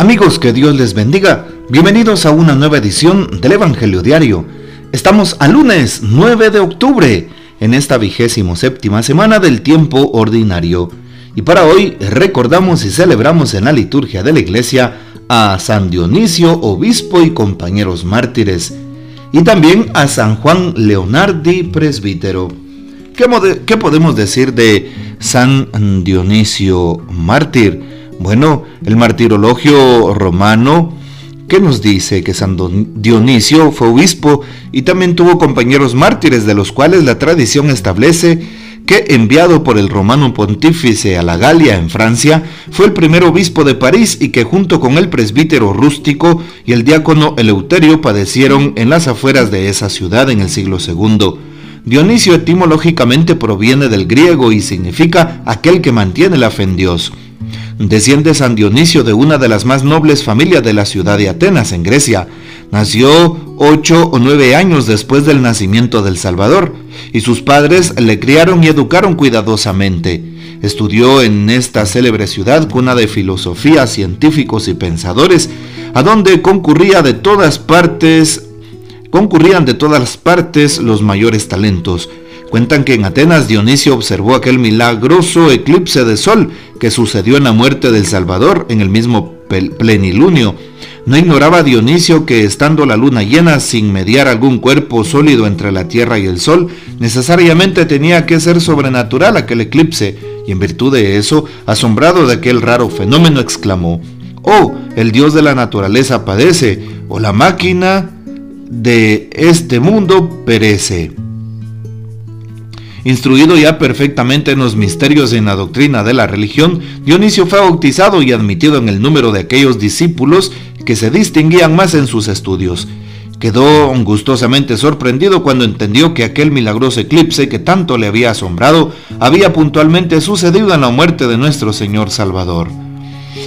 Amigos, que Dios les bendiga. Bienvenidos a una nueva edición del Evangelio Diario. Estamos al lunes 9 de octubre, en esta vigésimo séptima semana del tiempo ordinario. Y para hoy recordamos y celebramos en la liturgia de la iglesia a San Dionisio, obispo y compañeros mártires, y también a San Juan Leonardi, presbítero. ¿Qué, ¿Qué, podemos decir de San Dionisio mártir? Bueno, el martirologio romano, ¿qué nos dice? Que San Dionisio fue obispo y también tuvo compañeros mártires, de los cuales la tradición establece que enviado por el romano pontífice a la Galia en Francia, fue el primer obispo de París y que junto con el presbítero rústico y el diácono Eleuterio padecieron en las afueras de esa ciudad en el siglo II. Dionisio etimológicamente proviene del griego y significa aquel que mantiene la fe en Dios. Desciende San Dionisio de una de las más nobles familias de la ciudad de Atenas, en Grecia. Nació ocho o nueve años después del nacimiento del Salvador, y sus padres le criaron y educaron cuidadosamente. Estudió en esta célebre ciudad cuna de filosofía, científicos y pensadores, a donde concurría de todas partes, concurrían de todas partes los mayores talentos. Cuentan que en Atenas Dionisio observó aquel milagroso eclipse de sol que sucedió en la muerte del Salvador en el mismo plenilunio. No ignoraba Dionisio que estando la luna llena sin mediar algún cuerpo sólido entre la tierra y el sol, necesariamente tenía que ser sobrenatural aquel eclipse, y en virtud de eso, asombrado de aquel raro fenómeno, exclamó, Oh, el Dios de la naturaleza padece, o la máquina de este mundo perece. Instruido ya perfectamente en los misterios y en la doctrina de la religión, Dionisio fue bautizado y admitido en el número de aquellos discípulos que se distinguían más en sus estudios. Quedó gustosamente sorprendido cuando entendió que aquel milagroso eclipse que tanto le había asombrado había puntualmente sucedido en la muerte de nuestro Señor Salvador.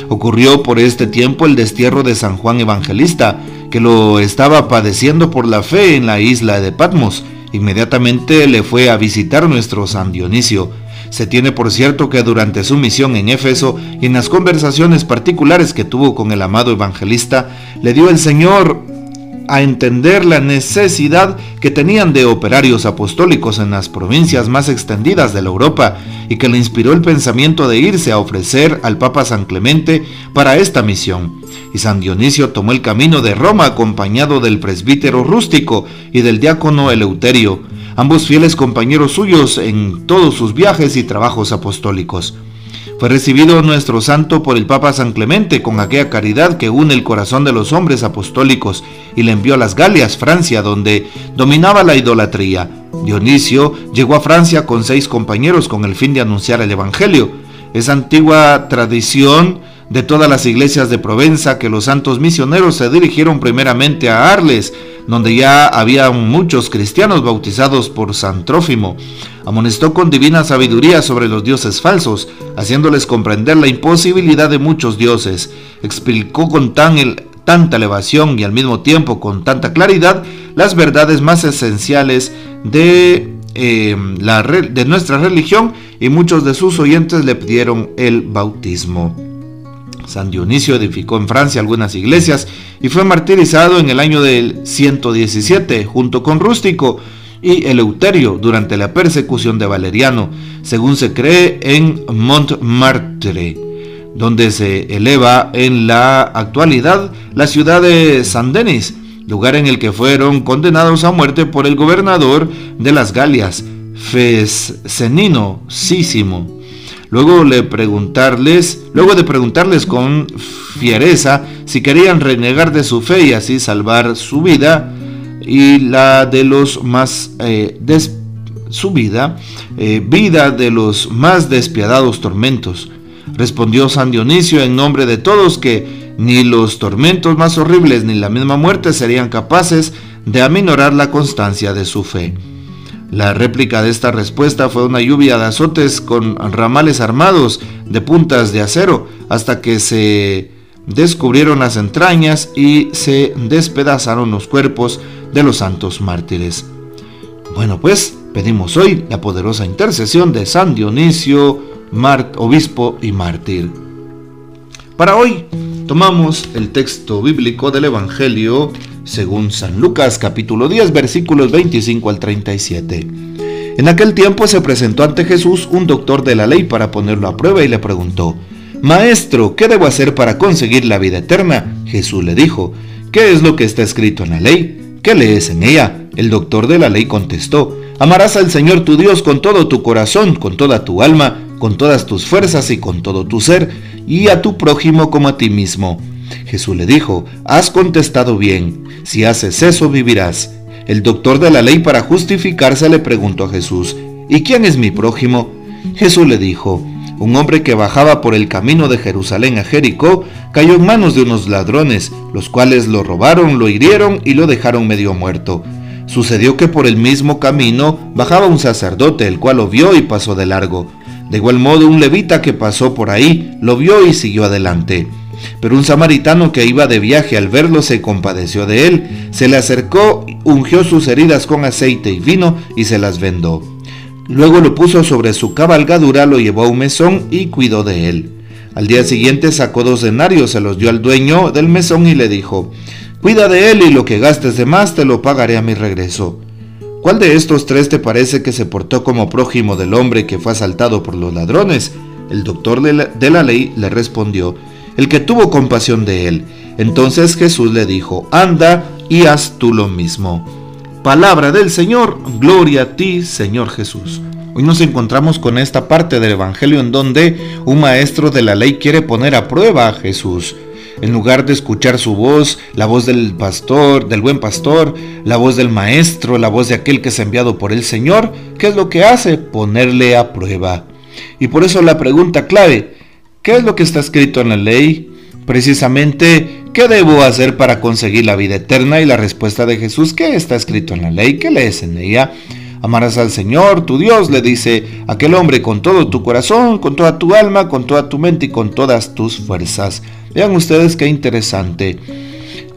Ocurrió por este tiempo el destierro de San Juan Evangelista, que lo estaba padeciendo por la fe en la isla de Patmos, Inmediatamente le fue a visitar nuestro San Dionisio. Se tiene por cierto que durante su misión en Éfeso y en las conversaciones particulares que tuvo con el amado evangelista, le dio el Señor a entender la necesidad que tenían de operarios apostólicos en las provincias más extendidas de la Europa y que le inspiró el pensamiento de irse a ofrecer al Papa San Clemente para esta misión. Y San Dionisio tomó el camino de Roma acompañado del presbítero rústico y del diácono Eleuterio, ambos fieles compañeros suyos en todos sus viajes y trabajos apostólicos. Fue recibido nuestro santo por el Papa San Clemente con aquella caridad que une el corazón de los hombres apostólicos y le envió a las Galias, Francia, donde dominaba la idolatría. Dionisio llegó a Francia con seis compañeros con el fin de anunciar el Evangelio. Esa antigua tradición de todas las iglesias de Provenza que los santos misioneros se dirigieron primeramente a Arles, donde ya había muchos cristianos bautizados por San Trófimo. Amonestó con divina sabiduría sobre los dioses falsos, haciéndoles comprender la imposibilidad de muchos dioses. Explicó con tan tanta elevación y al mismo tiempo con tanta claridad las verdades más esenciales de, eh, la, de nuestra religión y muchos de sus oyentes le pidieron el bautismo. San Dionisio edificó en Francia algunas iglesias y fue martirizado en el año del 117 junto con Rústico y Eleuterio durante la persecución de Valeriano, según se cree en Montmartre, donde se eleva en la actualidad la ciudad de San Denis, lugar en el que fueron condenados a muerte por el gobernador de las Galias, Fescenino Sísimo. Luego, le preguntarles, luego de preguntarles con fiereza si querían renegar de su fe y así salvar su vida y la de los más eh, su vida, eh, vida de los más despiadados tormentos. Respondió San Dionisio en nombre de todos que ni los tormentos más horribles ni la misma muerte serían capaces de aminorar la constancia de su fe. La réplica de esta respuesta fue una lluvia de azotes con ramales armados de puntas de acero hasta que se descubrieron las entrañas y se despedazaron los cuerpos de los santos mártires. Bueno, pues pedimos hoy la poderosa intercesión de San Dionisio, obispo y mártir. Para hoy Tomamos el texto bíblico del Evangelio según San Lucas capítulo 10 versículos 25 al 37. En aquel tiempo se presentó ante Jesús un doctor de la ley para ponerlo a prueba y le preguntó, Maestro, ¿qué debo hacer para conseguir la vida eterna? Jesús le dijo, ¿qué es lo que está escrito en la ley? ¿Qué lees en ella? El doctor de la ley contestó, Amarás al Señor tu Dios con todo tu corazón, con toda tu alma, con todas tus fuerzas y con todo tu ser, y a tu prójimo como a ti mismo. Jesús le dijo, Has contestado bien, si haces eso vivirás. El doctor de la ley para justificarse le preguntó a Jesús, ¿y quién es mi prójimo? Jesús le dijo, un hombre que bajaba por el camino de Jerusalén a Jericó cayó en manos de unos ladrones, los cuales lo robaron, lo hirieron y lo dejaron medio muerto. Sucedió que por el mismo camino bajaba un sacerdote, el cual lo vio y pasó de largo. De igual modo un levita que pasó por ahí lo vio y siguió adelante. Pero un samaritano que iba de viaje al verlo se compadeció de él, se le acercó, ungió sus heridas con aceite y vino y se las vendó. Luego lo puso sobre su cabalgadura, lo llevó a un mesón y cuidó de él. Al día siguiente sacó dos denarios, se los dio al dueño del mesón y le dijo, Cuida de él y lo que gastes de más te lo pagaré a mi regreso. ¿Cuál de estos tres te parece que se portó como prójimo del hombre que fue asaltado por los ladrones? El doctor de la, ley le respondió, el que tuvo compasión de él. Entonces Jesús le dijo, anda y haz tú lo mismo. Palabra del Señor, gloria a ti, Señor Jesús. Hoy nos encontramos con esta parte del Evangelio en donde un maestro de la ley quiere poner a prueba a Jesús en lugar de escuchar su voz, la voz del pastor, del buen pastor, la voz del maestro, la voz de aquel que es enviado por el Señor, ¿qué es lo que hace? Ponerle a prueba. Y por eso la pregunta clave, ¿qué es lo que está escrito en la ley? Precisamente, ¿qué debo hacer para conseguir la vida eterna? Y la respuesta de Jesús, ¿qué está escrito en la ley? ¿Qué lees en ella? Amarás al Señor, tu Dios, le dice aquel hombre con todo tu corazón, con toda tu alma, con toda tu mente y con todas tus fuerzas. Vean ustedes qué interesante.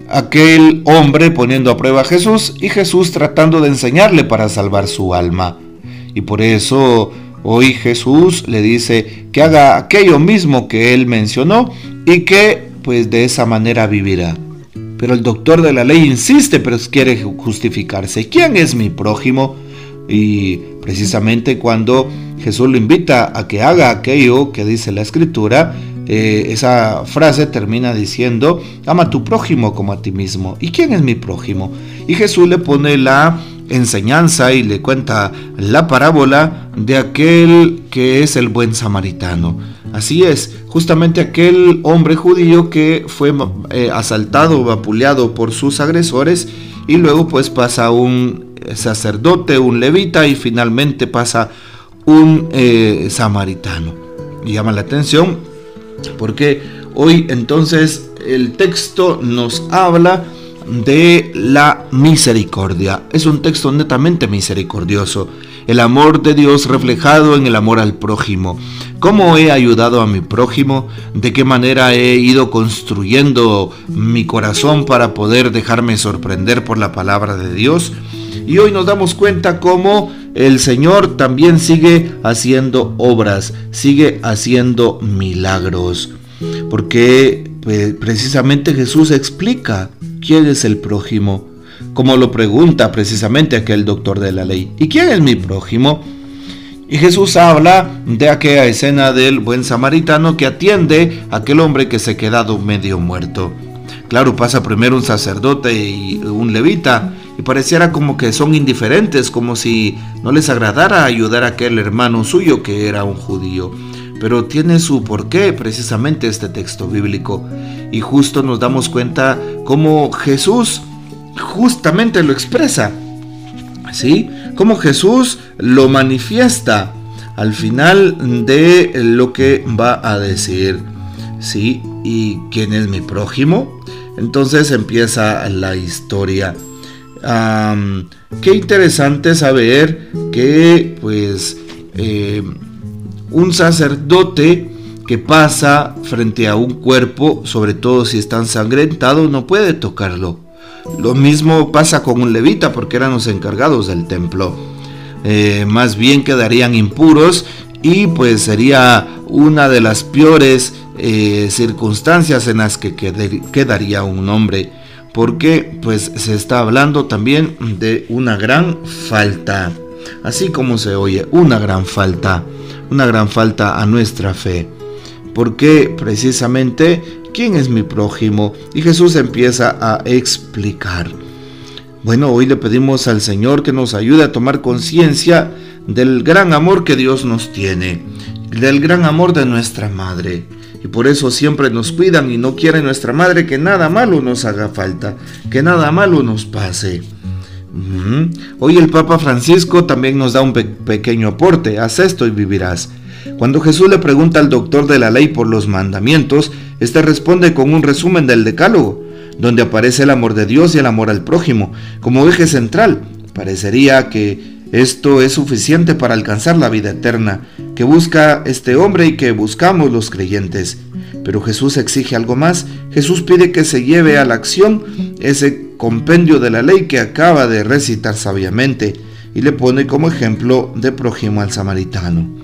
Aquel hombre poniendo a prueba a Jesús y Jesús tratando de enseñarle para salvar su alma. Y por eso hoy Jesús le dice que haga aquello mismo que él mencionó y que pues de esa manera vivirá. Pero el doctor de la ley insiste, pero quiere justificarse. ¿Quién es mi prójimo? Y precisamente cuando Jesús lo invita a que haga aquello que dice la escritura, eh, esa frase termina diciendo, ama a tu prójimo como a ti mismo. ¿Y quién es mi prójimo? Y Jesús le pone la enseñanza y le cuenta la parábola de aquel que es el buen samaritano. Así es, justamente aquel hombre judío que fue eh, asaltado, vapuleado por sus agresores y luego pues pasa un sacerdote, un levita y finalmente pasa un eh, samaritano. Y llama la atención porque hoy entonces el texto nos habla de la misericordia. Es un texto netamente misericordioso. El amor de Dios reflejado en el amor al prójimo. ¿Cómo he ayudado a mi prójimo? ¿De qué manera he ido construyendo mi corazón para poder dejarme sorprender por la palabra de Dios? Y hoy nos damos cuenta cómo el Señor también sigue haciendo obras, sigue haciendo milagros. Porque pues, precisamente Jesús explica quién es el prójimo, como lo pregunta precisamente aquel doctor de la ley. ¿Y quién es mi prójimo? Y Jesús habla de aquella escena del buen samaritano que atiende a aquel hombre que se ha quedado medio muerto. Claro, pasa primero un sacerdote y un levita, y pareciera como que son indiferentes, como si no les agradara ayudar a aquel hermano suyo que era un judío. Pero tiene su porqué precisamente este texto bíblico. Y justo nos damos cuenta cómo Jesús justamente lo expresa. ¿Sí? Cómo Jesús lo manifiesta al final de lo que va a decir. ¿Sí? ¿Y quién es mi prójimo? Entonces empieza la historia qué interesante saber que pues eh, un sacerdote que pasa frente a un cuerpo, sobre todo si está ensangrentado, no puede tocarlo. Lo mismo pasa con un levita porque eran los encargados del templo. Eh, más bien quedarían impuros y pues sería una de las peores eh, circunstancias en las que quedaría un hombre, porque pues se está hablando también de una gran falta, así como se oye, una gran falta, una gran falta a nuestra fe, porque precisamente ¿quién es mi prójimo? Y Jesús empieza a explicar. Bueno, hoy le pedimos al Señor que nos ayude a tomar conciencia del gran amor que Dios nos tiene, del gran amor de nuestra Madre. Y por eso siempre nos cuidan y no quiere nuestra Madre que nada malo nos haga falta, que nada malo nos pase. Hoy el Papa Francisco también nos da un pequeño aporte, haz esto y vivirás. Cuando Jesús le pregunta al doctor de la ley por los mandamientos, este responde con un resumen del decálogo donde aparece el amor de Dios y el amor al prójimo como eje central. Parecería que esto es suficiente para alcanzar la vida eterna que busca este hombre y que buscamos los creyentes. Pero Jesús exige algo más. Jesús pide que se lleve a la acción ese compendio de la ley que acaba de recitar sabiamente y le pone como ejemplo de prójimo al samaritano.